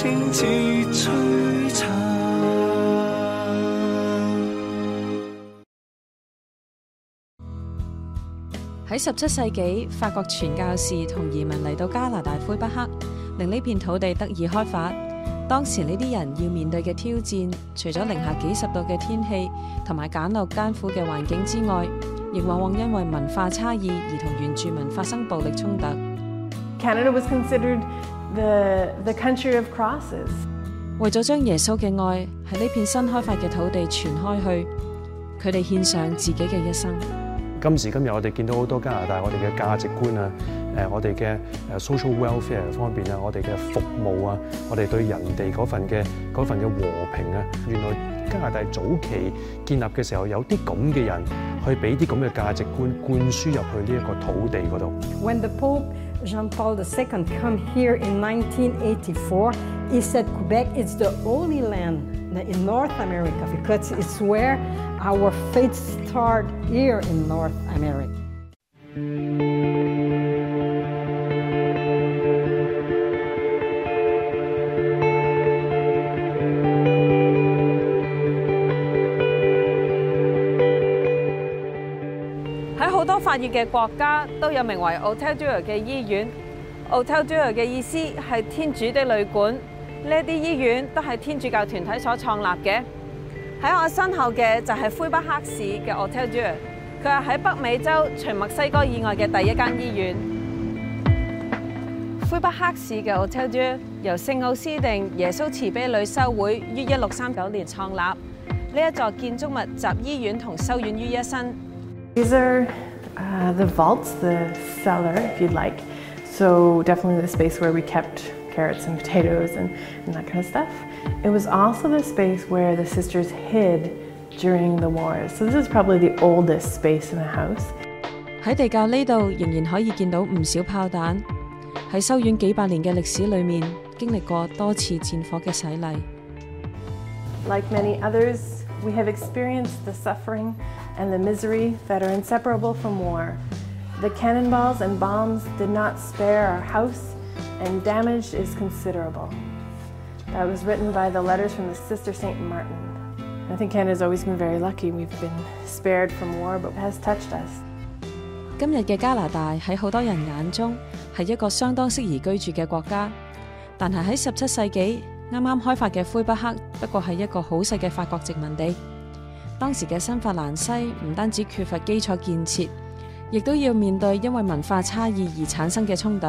喺十七世纪，法国传教士同移民嚟到加拿大魁北克，令呢片土地得以开发。当时呢啲人要面对嘅挑战，除咗零下几十度嘅天气同埋简陋艰苦嘅环境之外，亦往往因为文化差异而同原住民发生暴力冲突。为咗将耶稣嘅爱喺呢片新开发嘅土地传开去，佢哋献上自己嘅一生。今时今日，我哋见到好多加拿大，我哋嘅价值观啊，诶，我哋嘅诶 social welfare 方面啊，我哋嘅服务啊，我哋对人哋嗰份嘅份嘅和平啊，原来加拿大早期建立嘅时候，有啲咁嘅人去俾啲咁嘅价值观灌输入去呢一个土地嗰度。When the pope Jean Paul II come here in 1984, he said Quebec is the only land in North America because it's where our faith start here in North America. 法熱嘅國家都有名為 h o t e l d u r 嘅醫院。h o t e l d u r 嘅意思係天主的旅館。呢啲醫院都係天主教團體所創立嘅。喺我身後嘅就係灰北克市嘅 h o t e l d u r 佢係喺北美洲除墨西哥以外嘅第一間醫院。灰北克市嘅 h o t e l d u r 由聖奧斯定耶穌慈悲女修會於一六三九年創立。呢一座建築物集醫院同修院於一身。s e r Uh, the vaults, the cellar, if you'd like. So definitely the space where we kept carrots and potatoes and, and that kind of stuff. It was also the space where the sisters hid during the wars. So this is probably the oldest space in the house. Like many others, we have experienced the suffering and the misery that are inseparable from war. The cannonballs and bombs did not spare our house, and damage is considerable. That was written by the letters from the Sister St. Martin. I think Canada's always been very lucky. We've been spared from war, but it has touched us. 今日嘅加拿大喺好多人眼中係一個相當適宜居住嘅國家，但係喺十七世紀啱啱開發嘅魁北克不過係一個好細嘅法國殖民地。當時嘅新法蘭西唔單止缺乏基礎建設，亦都要面對因為文化差異而產生嘅衝突。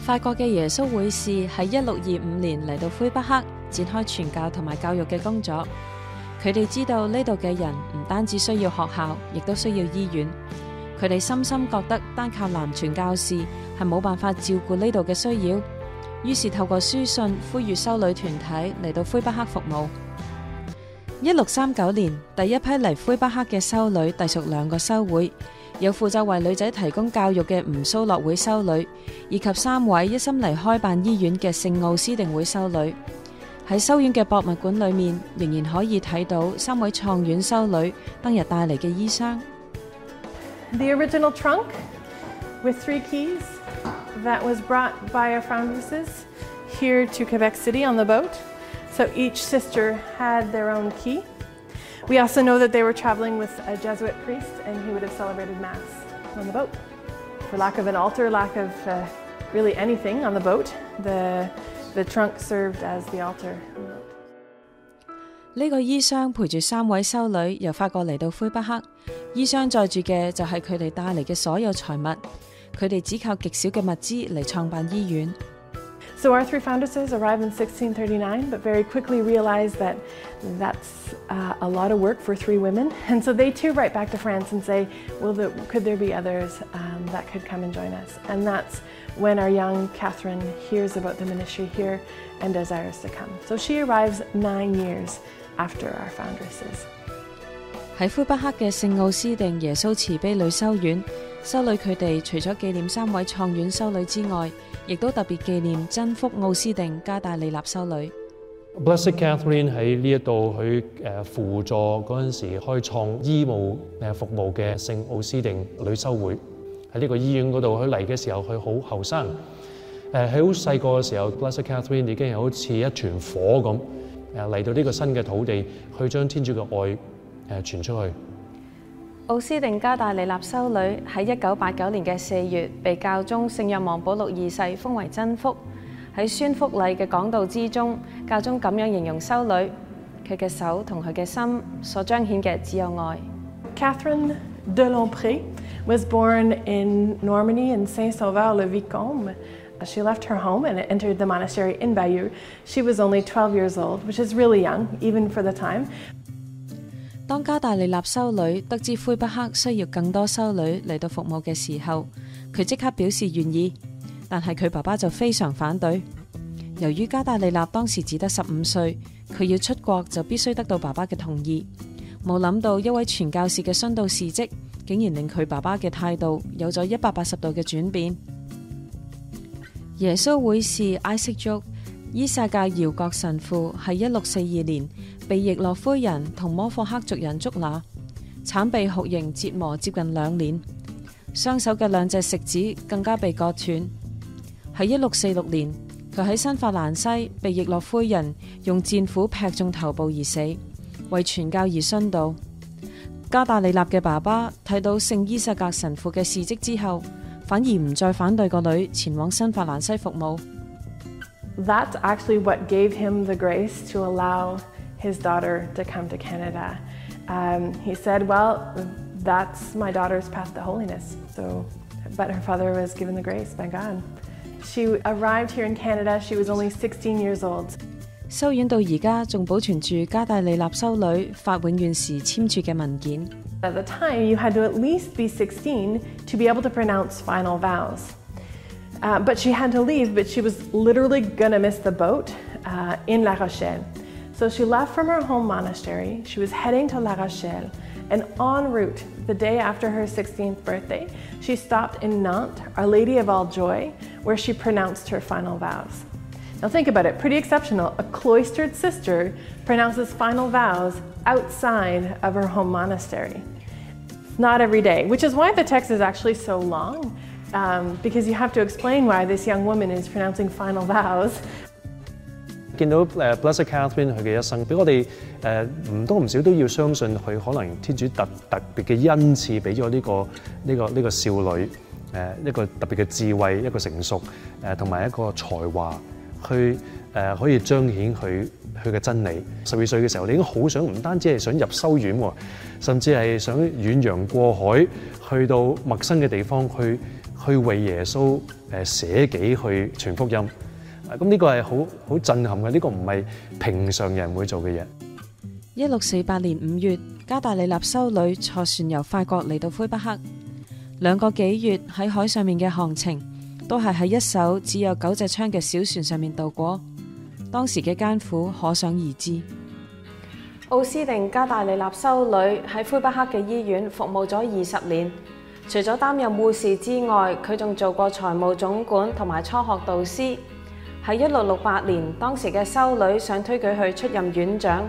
法國嘅耶穌會士喺一六二五年嚟到魁北克，展開傳教同埋教育嘅工作。佢哋知道呢度嘅人唔單止需要學校，亦都需要醫院。佢哋深深覺得單靠男傳教士係冇辦法照顧呢度嘅需要，於是透過書信呼籲修女團體嚟到魁北克服務。一六三九年，第一批嚟魁北克嘅修女隶属两个修会，有负责为女仔提供教育嘅吴苏诺会修女，以及三位一心嚟开办医院嘅圣奥斯定会修女。喺修院嘅博物馆里面，仍然可以睇到三位创院修女当日带嚟嘅衣箱。The original trunk with three keys that was brought by our founders here to Quebec City on the boat. So each sister had their own key. We also know that they were traveling with a Jesuit priest and he would have celebrated Mass on the boat. For lack of an altar, lack of uh, really anything on the boat, the, the trunk served as the altar. 呢個衣箱陪住三位修女由法國嚟到魁北克，衣箱載住嘅就係佢哋帶嚟嘅所有財物，佢哋只靠極少嘅物資嚟創辦醫院。so our three foundresses arrive in 1639, but very quickly realize that that's uh, a lot of work for three women. And so they too write back to France and say, well, the, could there be others um, that could come and join us? And that's when our young Catherine hears about the ministry here and desires to come. So she arrives nine years after our foundresses. 喺魁北克嘅聖奧斯定耶穌慈悲女修院，修女佢哋除咗紀念三位創院修女之外，亦都特別紀念真福奧斯定加大利纳修女。Blessed Catherine 喺呢一度，佢誒輔助嗰陣時，開創醫務誒服務嘅聖奧斯定女修會喺呢個醫院嗰度。佢嚟嘅時候，佢好後生誒，喺好細個嘅時候，Blessed Catherine 已經好似一團火咁誒嚟到呢個新嘅土地去將天主嘅愛誒傳出去。奧斯定加大利納修女喺一九八九年嘅四月，被教宗聖若望保祿二世封為真福。喺宣福禮嘅講道之中，教宗咁樣形容修女：佢嘅手同佢嘅心所彰顯嘅只有愛。Catherine de Lompré was born in Normandy in Saint-Sauveur-le-Vicombe. She left her home and entered the monastery in Bayeux. She was only 12 years old, which is really young, even for the time. 当加大利纳修女得知灰不克需要更多修女嚟到服务嘅时候，佢即刻表示愿意，但系佢爸爸就非常反对。由于加大利纳当时只得十五岁，佢要出国就必须得到爸爸嘅同意。冇谂到一位传教士嘅殉道事迹，竟然令佢爸爸嘅态度有咗一百八十度嘅转变。耶稣会士艾色族伊萨格饶国神父系一六四二年。被易洛魁人同摩霍克族人捉拿，惨被酷刑折磨接近两年，双手嘅两只食指更加被割断。喺一六四六年，佢喺新法兰西被易洛魁人用战斧劈中头部而死，为传教而殉道。加达利纳嘅爸爸睇到圣伊萨格神父嘅事迹之后，反而唔再反对个女前往新法兰西服务。That's actually what gave him the grace to allow. his daughter to come to Canada. Um, he said, Well, that's my daughter's path to holiness. So, but her father was given the grace by God. She arrived here in Canada, she was only 16 years old. 修院到而家仲保存住加大利納修女法永遠時簽署嘅文件。At the time, you had to at least be 16 to be able to pronounce final vows. Uh, but she had to leave, but she was literally gonna miss the boat uh, in La Rochelle. So she left from her home monastery, she was heading to La Rochelle, and en route, the day after her 16th birthday, she stopped in Nantes, Our Lady of All Joy, where she pronounced her final vows. Now think about it, pretty exceptional. A cloistered sister pronounces final vows outside of her home monastery. not every day, which is why the text is actually so long, um, because you have to explain why this young woman is pronouncing final vows 見到誒 Blessed Catherine 佢嘅一生，俾我哋誒唔多唔少都要相信，佢可能天主特特別嘅恩賜，俾咗呢個呢個呢個少女誒一個特別嘅智慧，一個成熟誒同埋一個才華，去誒可以彰顯佢佢嘅真理。十二歲嘅時候，你已經好想唔單止係想入修院喎，甚至係想遠洋過海去到陌生嘅地方，去去為耶穌誒寫記去傳福音。咁呢個係好好震撼嘅，呢個唔係平常人會做嘅嘢。一六四八年五月，加大利納修女坐船由法國嚟到魁北克，兩個幾月喺海上面嘅航程都係喺一艘只有九隻槍嘅小船上面度過，當時嘅艱苦可想而知。奧斯定加大利納修女喺魁北克嘅醫院服務咗二十年，除咗擔任護士之外，佢仲做過財務總管同埋初學導師。喺一六六八年，當時嘅修女想推佢去出任院長，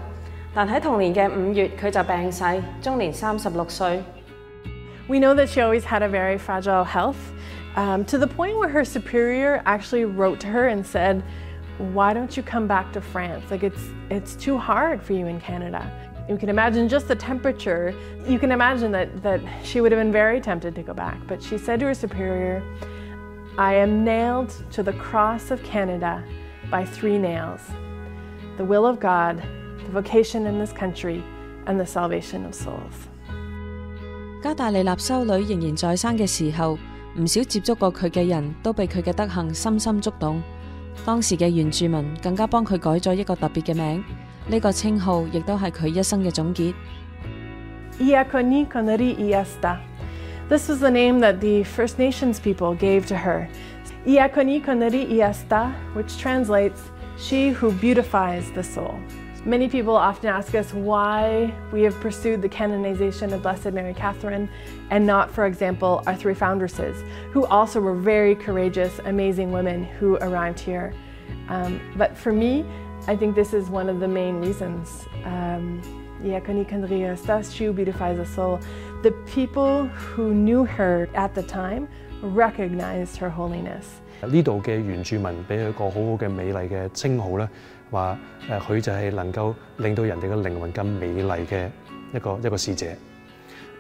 但喺同年嘅五月佢就病逝，終年三十六歲。We know that she always had a very fragile health, um, to the point where her superior actually wrote to her and said, "Why don't you come back to France? Like it's it's too hard for you in Canada." You can imagine just the temperature. You can imagine that that she would have been very tempted to go back, but she said to her superior. I am nailed to the cross of Canada by three nails the will of God, the vocation in this country, and the salvation of souls. 加大利納修女仍然在生嘅時候，唔少接觸過佢嘅人都被佢嘅德行深深觸動。當時嘅原住民更加幫佢改咗一個特別嘅名，呢個稱號亦都係佢一生嘅總結。Iaconicon Ri Iasta this was the name that the First Nations people gave to her, Iakoni Konari Iasta, which translates, She who beautifies the soul. Many people often ask us why we have pursued the canonization of Blessed Mary Catherine and not, for example, our three foundresses, who also were very courageous, amazing women who arrived here. Um, but for me, I think this is one of the main reasons. Um, 耶稣美化了 a 魂。The people who knew her at the time recognized her holiness. 呢度嘅原住民俾佢个好好嘅美丽嘅称号咧，话诶佢就系能够令到人哋嘅灵魂更美丽嘅一个一个者。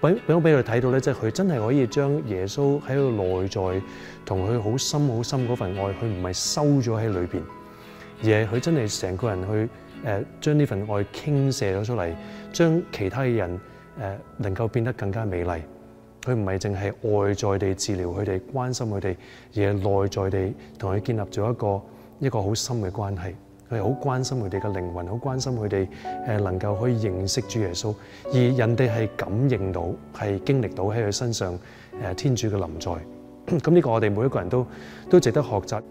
俾佢睇到咧，即系佢真系可以将耶稣喺佢内在同佢好深好深嗰份爱，佢唔系收咗喺里边，而系佢真系成个人去。誒將呢份愛傾射咗出嚟，將其他嘅人誒能夠變得更加美麗。佢唔係淨係外在地治療佢哋、關心佢哋，而係內在地同佢建立咗一個一個好深嘅關係。佢好關心佢哋嘅靈魂，好關心佢哋誒能夠去認識主耶穌。而人哋係感應到、係經歷到喺佢身上誒天主嘅臨在。咁呢個我哋每一個人都都值得學習。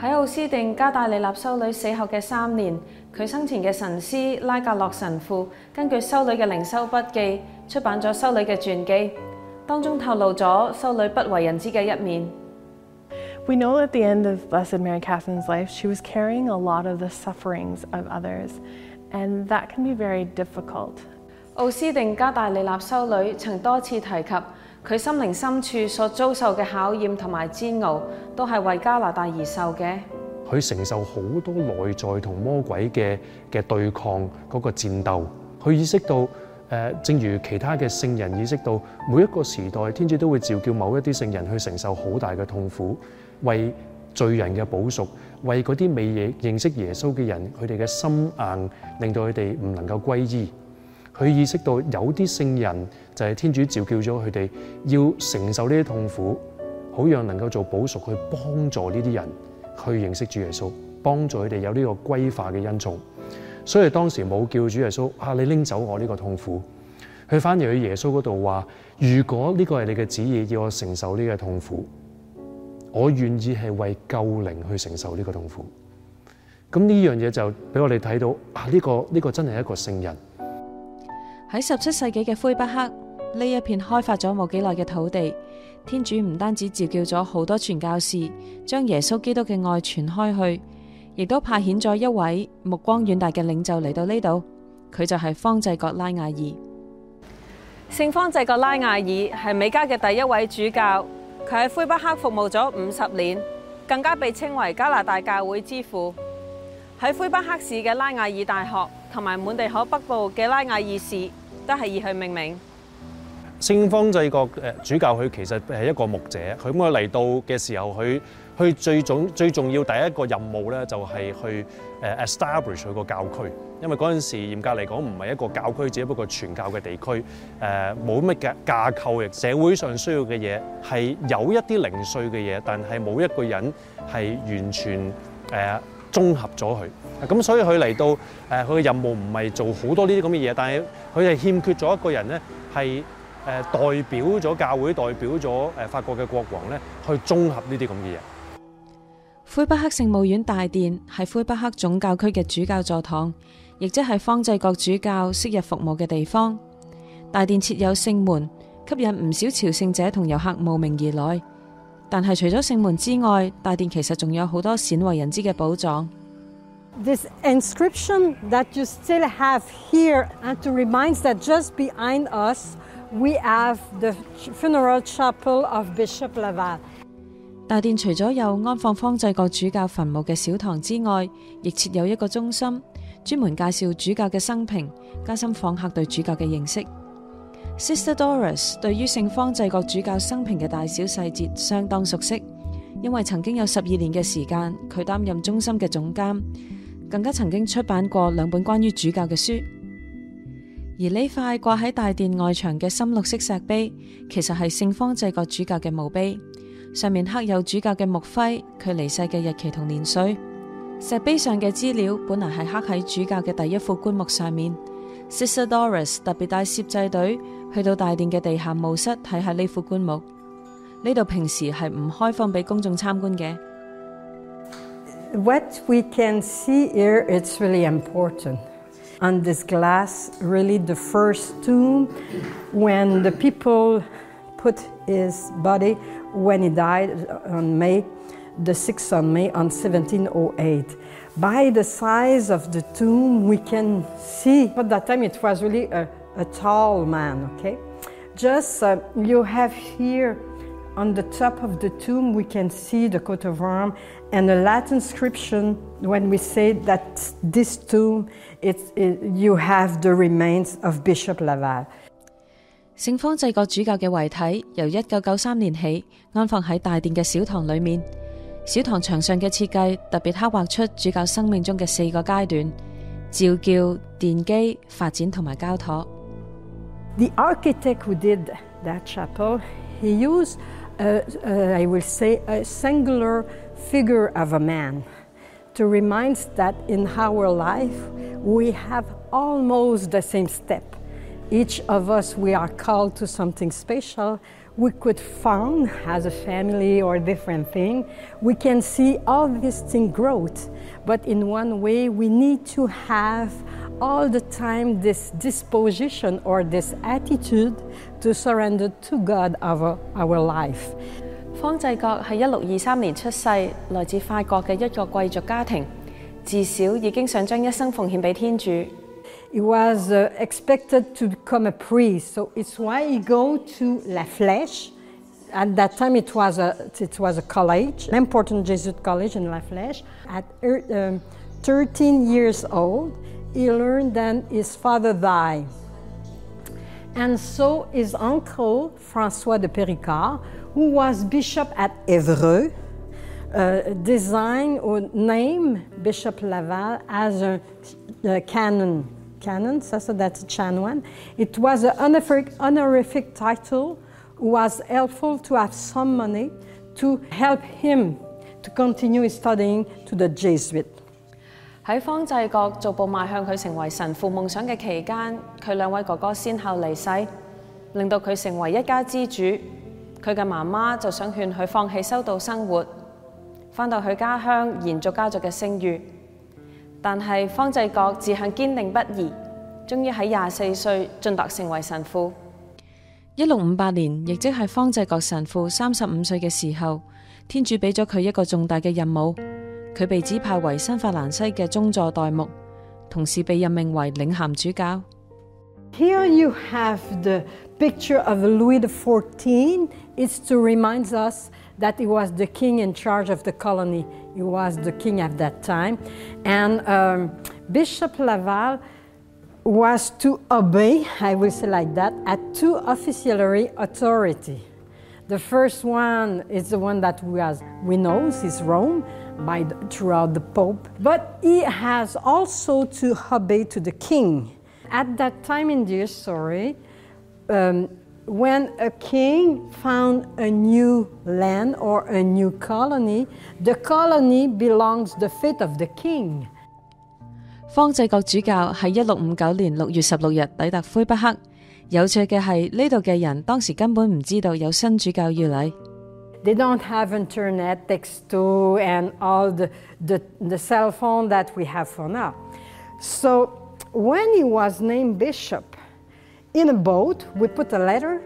喺奥斯定加大利纳修女死后嘅三年，佢生前嘅神师拉格洛神父，根据修女嘅灵修笔记，出版咗修女嘅传记，当中透露咗修女不为人知嘅一面。We know at the end of Blessed Mary Catherine's life, she was carrying a lot of the sufferings of others, and that can be very difficult. 奥斯定加大利纳修女曾多次提及。佢心灵深处所遭受嘅考验同埋煎熬，都系为加拿大而受嘅。佢承受好多内在同魔鬼嘅嘅对抗嗰个战斗。佢意识到，诶，正如其他嘅圣人意识到，每一个时代天主都会召叫某一啲圣人去承受好大嘅痛苦，为罪人嘅保赎，为嗰啲未認认识耶稣嘅人，佢哋嘅心硬，令到佢哋唔能够归依。佢意識到有啲聖人就係天主召叫咗佢哋，要承受呢啲痛苦，好讓能夠做保屬去幫助呢啲人去認識主耶穌，幫助佢哋有呢個歸化嘅恩寵。所以當時冇叫主耶穌啊，你拎走我呢個痛苦。佢反而去耶穌嗰度話：如果呢個係你嘅旨意，要我承受呢個痛苦，我願意係為救靈去承受呢個痛苦。咁呢樣嘢就俾我哋睇到啊！呢個呢個真係一個聖人。喺十七世纪嘅灰北克呢一片开发咗冇几耐嘅土地，天主唔单止召叫咗好多传教士将耶稣基督嘅爱传开去，亦都派遣咗一位目光远大嘅领袖嚟到呢度，佢就系方济各拉雅尔。圣方济各拉雅尔系美加嘅第一位主教，佢喺灰北克服务咗五十年，更加被称为加拿大教会之父。喺灰北克市嘅拉雅尔大学同埋满地口北部嘅拉雅尔市。都系以佢命名。圣方济各诶主教，佢其实系一个牧者，佢咁样嚟到嘅时候，佢佢最重最重要第一个任务咧，就系去诶 establish 佢个教区。因为嗰阵时严格嚟讲，唔系一个教区，只不過个传教嘅地区。诶，冇乜架架构，嘅，社会上需要嘅嘢，系有一啲零碎嘅嘢，但系冇一个人系完全诶综合咗佢。咁所以佢嚟到誒，佢嘅任務唔係做好多呢啲咁嘅嘢，但係佢係欠缺咗一個人咧，係誒代表咗教會，代表咗誒法國嘅國王咧，去綜合呢啲咁嘅嘢。魁北克聖母院大殿係魁北克總教區嘅主教座堂，亦即係方济各主教昔日服務嘅地方。大殿設有聖門，吸引唔少朝聖者同遊客慕名而來。但係除咗聖門之外，大殿其實仲有好多鮮為人知嘅寶藏。This inscription that you still have here and to remind that just behind us we have the funeral chapel of Bishop Laval. 大殿除咗有安放方濟各主教墳墓嘅小堂之外，亦設有一個中心，專門介紹主教嘅生平，加深訪客對主教嘅認識。Sister Doris 对于圣方济各主教生平嘅大小细节相当熟悉，因为曾经有十二年嘅时间，佢担任中心嘅总监。更加曾经出版过两本关于主教嘅书，而呢块挂喺大殿外墙嘅深绿色石碑，其实系圣方济各主教嘅墓碑，上面刻有主教嘅墓徽、佢离世嘅日期同年岁。石碑上嘅资料本来系刻喺主教嘅第一副棺木上面。Sister Doris 特别带摄制队去到大殿嘅地下墓室睇下呢副棺木，呢度平时系唔开放俾公众参观嘅。What we can see here, it's really important. On this glass, really the first tomb, when the people put his body, when he died on May, the 6th of May on 1708. By the size of the tomb, we can see, at that time it was really a, a tall man, okay? Just uh, you have here on the top of the tomb, we can see the coat of arms and a Latin inscription. When we say that this tomb, it, you have the remains of Bishop Laval. 聖方濟各主教嘅遺體由一九九三年起安放喺大殿嘅小堂裏面。小堂牆上嘅設計特別刻畫出主教生命中嘅四個階段：召叫、奠基、發展同埋交託。The architect who did that chapel, he used a, a, I will say, a singular figure of a man to remind us that in our life we have almost the same step. Each of us, we are called to something special. We could found as a family or different thing. We can see all these things growth, but in one way we need to have all the time this disposition or this attitude to surrender to God our, our life. 方濟各係一六二三年出世，來自法國嘅一個貴族家庭，自小已經想將一生奉獻俾天主。He was uh, expected to become a priest, so it's why he go to La Flèche. At that time, it was a it was a college, an important Jesuit college in La Flèche. At uh, um, 13 years old, he learned than his father died. And so his uncle, François de Péricard, who was bishop at Évreux, uh, designed or named Bishop Laval as a, a canon. Canon, so, so that's chanoine. It was an honorific, honorific title, was helpful to have some money to help him to continue studying to the Jesuit. 喺方济各逐步迈向佢成为神父梦想嘅期间，佢两位哥哥先后离世，令到佢成为一家之主。佢嘅妈妈就想劝佢放弃修道生活，翻到佢家乡延续家族嘅声誉。但系方济各志向坚定不移，终于喺廿四岁進铎成为神父。一六五八年，亦即系方济各神父三十五岁嘅时候，天主俾咗佢一个重大嘅任务。佢被指派為新法蘭西嘅宗座代牧，同時被任命為領銜主教。Here you have the picture of Louis XIV. It's to remind us that he was the king in charge of the colony. He was the king at that time. And um, Bishop Laval was to obey, I will say like that, at two officiary authority. The first one is the one that we, as we know, is Rome by the, throughout the Pope. But he has also to obey to the king. At that time in the history, um, when a king found a new land or a new colony, the colony belongs the fate of the king. 方济各主教喺一六五九年六月十六日抵达魁北克。有趣嘅系，呢度嘅人当时根本唔知道有新主教要嚟。they don't have internet, text-to, and all the, the, the cell phone that we have for now. So when he was named bishop, in a boat, we put a letter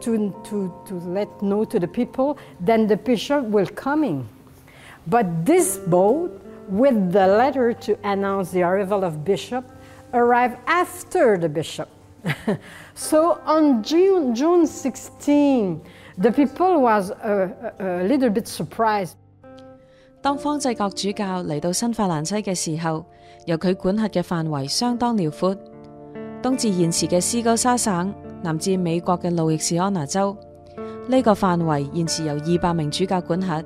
to, to, to let know to the people, then the bishop will coming. But this boat, with the letter to announce the arrival of bishop, arrived after the bishop. so on June, June 16, The little bit people surprised. was a, 当方济各主教嚟到新法兰西嘅时候，由佢管辖嘅范围相当辽阔，东至现时嘅斯哥沙省，南至美国嘅路易斯安那州。呢个范围现时由二百名主教管辖。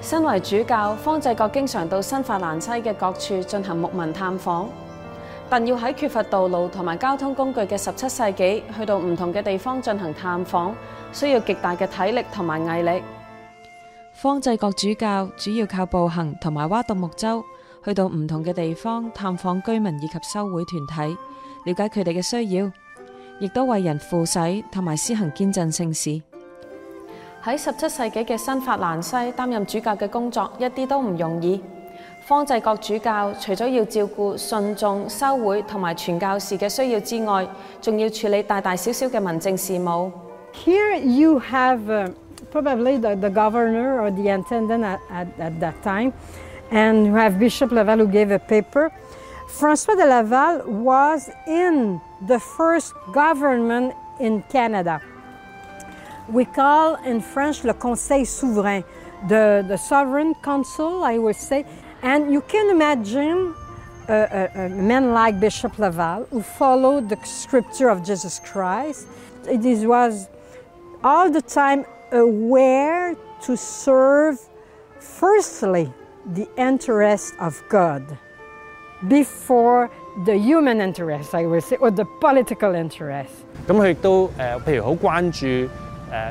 身为主教，方济各经常到新法兰西嘅各处进行牧民探访，但要喺缺乏道路同埋交通工具嘅十七世纪去到唔同嘅地方进行探访。需要极大嘅体力同埋毅力。方济国主教主要靠步行同埋挖独木舟去到唔同嘅地方探访居民以及修会团体，了解佢哋嘅需要，亦都为人赋洗同埋施行坚振圣事。喺十七世纪嘅新法兰西担任主教嘅工作一啲都唔容易。方济国主教除咗要照顾信众、修会同埋传教士嘅需要之外，仲要处理大大小小嘅民政事务。Here you have uh, probably the, the, governor or the intendant at, at, at, that time, and you have Bishop Laval who gave a paper. Francois de Laval was in the first government in Canada. We call in French le Conseil souverain, the, the sovereign council, I would say. And you can imagine a, uh, men like Bishop Laval who followed the scripture of Jesus Christ. This was all the time aware to serve firstly the interest of God before the human interest, I would say, or the political interest。咁佢亦都誒，譬如好關注誒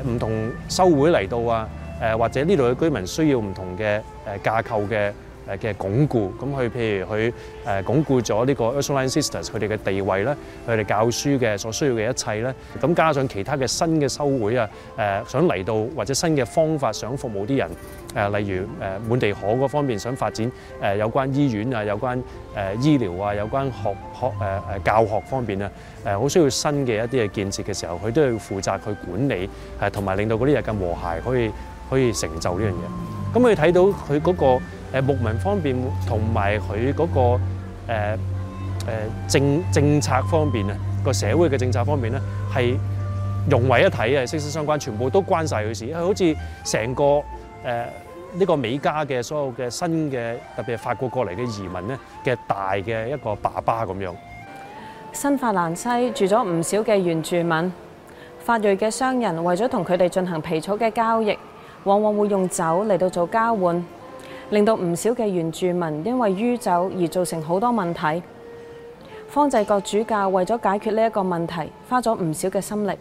唔同修會嚟到啊，誒或者呢度嘅居民需要唔同嘅誒架構嘅。誒嘅鞏固咁，佢譬如佢誒鞏固咗呢個 Ursuline Sisters 佢哋嘅地位咧，佢哋教書嘅所需要嘅一切咧，咁加上其他嘅新嘅修會啊，誒想嚟到或者新嘅方法想服務啲人誒，例如誒滿地可嗰方面想發展誒有關醫院啊、有關誒醫療啊、有關學學誒誒教學方面啊，誒好需要新嘅一啲嘅建設嘅時候，佢都要負責去管理誒，同埋令到嗰啲人更和諧，可以可以成就呢樣嘢。咁佢睇到佢嗰個。誒牧民方面同埋佢嗰個誒政政策方面啊，個社會嘅政策方面咧，係融為一體啊，息息相關，全部都關晒佢事。因好似成個誒呢個美加嘅所有嘅新嘅特別係法國過嚟嘅移民咧嘅大嘅一個爸爸咁樣。新法蘭西住咗唔少嘅原住民，法裔嘅商人為咗同佢哋進行皮草嘅交易，往往會用酒嚟到做交換。令到唔少嘅原住民因为酗酒而造成好多问题，方济各主教为咗解决呢一个问题，花咗唔少嘅心力。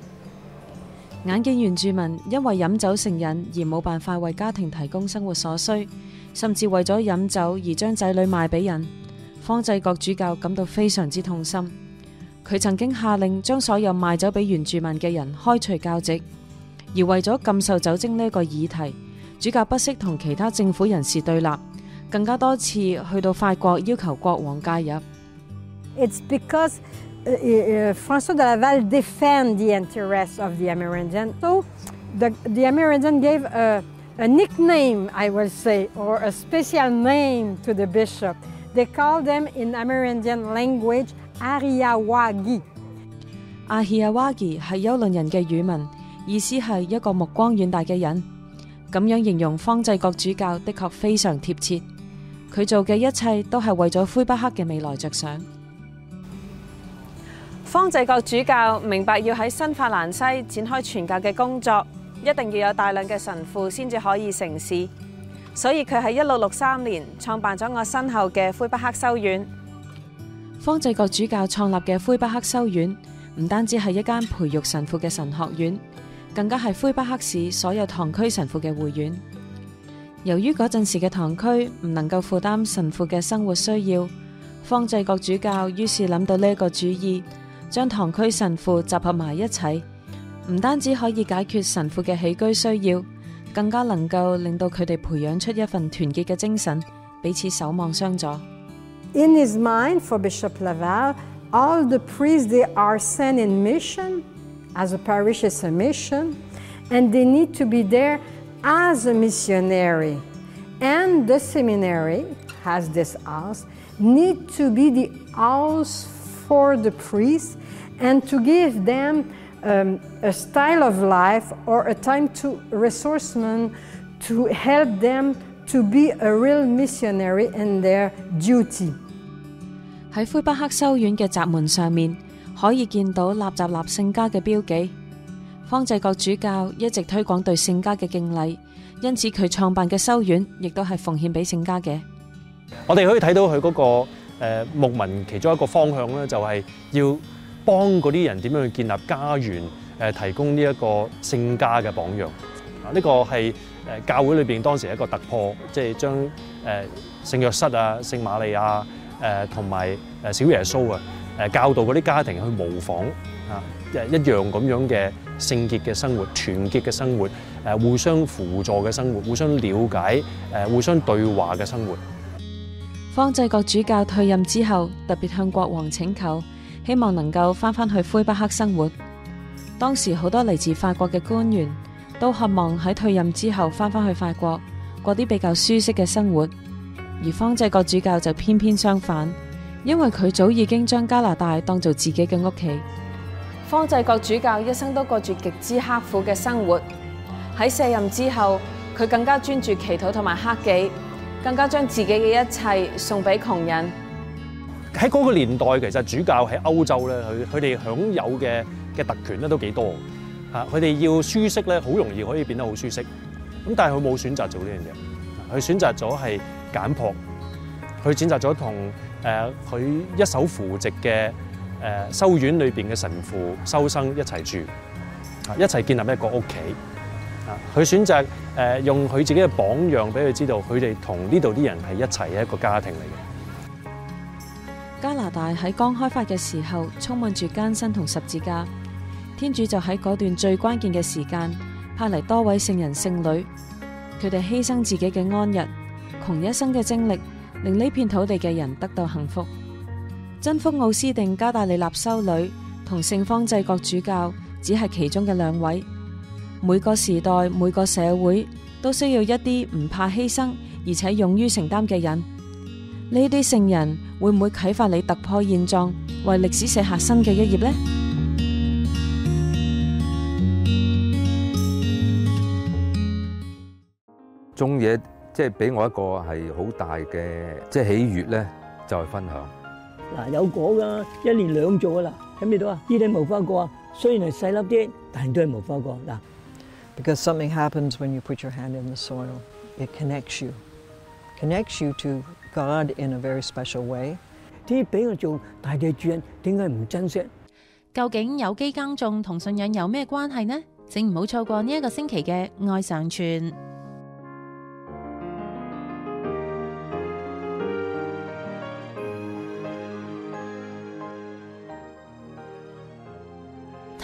眼见原住民因为饮酒成瘾而冇办法为家庭提供生活所需，甚至为咗饮酒而将仔女卖俾人，方济各主教感到非常之痛心。佢曾经下令将所有卖酒俾原住民嘅人开除教籍，而为咗禁售酒精呢个议题。主教不惜同其他政府人士对立，更加多次去到法国要求国王介入。It's because François de La Vall defend the interests of the Amerindian, so the the Amerindian gave a a nickname, I will say, or a special name to the bishop. They call them in Amerindian language Ariawagi. Ariawagi 係丘倫人嘅語文，意思係一個目光遠大嘅人。咁样形容方济各主教的确非常贴切，佢做嘅一切都系为咗灰不黑嘅未来着想。方济各主教明白要喺新法兰西展开传教嘅工作，一定要有大量嘅神父先至可以成事，所以佢喺一六六三年创办咗我身后嘅灰不黑修院。方济各主教创立嘅灰不黑修院唔单止系一间培育神父嘅神学院。更加系魁北克市所有堂区神父嘅会员。由于嗰阵时嘅堂区唔能够负担神父嘅生活需要，方济各主教于是谂到呢一个主意，将堂区神父集合埋一齐，唔单止可以解决神父嘅起居需要，更加能够令到佢哋培养出一份团结嘅精神，彼此守望相助。In his mind, for Bishop Laval, all the priests they are sent in mission. as a parish is a mission, and they need to be there as a missionary. And the seminary has this house, need to be the house for the priests and to give them um, a style of life or a time to resourcemen to help them to be a real missionary in their duty. 喺魁北克修院嘅閘門上面，可以見到立雜立聖家嘅標記，方濟各主教一直推廣對聖家嘅敬禮，因此佢創辦嘅修院亦都係奉獻俾聖家嘅。我哋可以睇到佢嗰個牧民其中一個方向咧，就係要幫嗰啲人點樣去建立家園，誒提供呢一個聖家嘅榜样。啊，呢個係诶教會裏边當時一個突破，即係將诶聖约室啊、聖瑪利亞诶同埋诶小耶穌啊。誒教導嗰啲家庭去模仿啊，一樣咁樣嘅聖潔嘅生活、團結嘅生活、誒互相輔助嘅生活、互相瞭解、誒互相對話嘅生活。方濟各主教退任之後，特別向國王請求，希望能夠翻返去魁北克生活。當時好多嚟自法國嘅官員都渴望喺退任之後翻返去法國過啲比較舒適嘅生活，而方濟各主教就偏偏相反。因为佢早已经将加拿大当做自己嘅屋企。方济各主教一生都过住极之刻苦嘅生活。喺卸任之后，佢更加专注祈祷同埋克己，更加将自己嘅一切送俾穷人。喺嗰个年代，其实主教喺欧洲咧，佢佢哋享有嘅嘅特权咧都几多吓，佢哋要舒适咧，好容易可以变得好舒适。咁但系佢冇选择做呢样嘢，佢选择咗系简朴，佢选择咗同。诶，佢一手扶植嘅诶修院里边嘅神父修生一齐住，一齐建立一个屋企。啊，佢选择诶用佢自己嘅榜样，俾佢知道佢哋同呢度啲人系一齐嘅一个家庭嚟嘅。加拿大喺刚开发嘅时候，充满住艰辛同十字架。天主就喺嗰段最关键嘅时间，派嚟多位圣人圣女，佢哋牺牲自己嘅安逸，穷一生嘅精力。令呢片土地嘅人得到幸福，真福奥斯定、加大利纳修女同圣方济各主教，只系其中嘅两位。每个时代、每个社会都需要一啲唔怕牺牲而且勇于承担嘅人。呢啲圣人会唔会启发你突破现状，为历史写下新嘅一页呢？中野。即系俾我一个系好大嘅即系喜悦咧，就系分享嗱，有果噶，一年两做噶啦，睇唔到啊，呢啲无花果啊，虽然系细粒啲，但系都系无花果嗱。Because something happens when you put your hand in the soil, it connects you, connects you to God in a very special way。啲俾我做大地主人，点解唔珍惜？究竟有机耕种同信任有咩关系呢？请唔好错过呢一个星期嘅爱常传。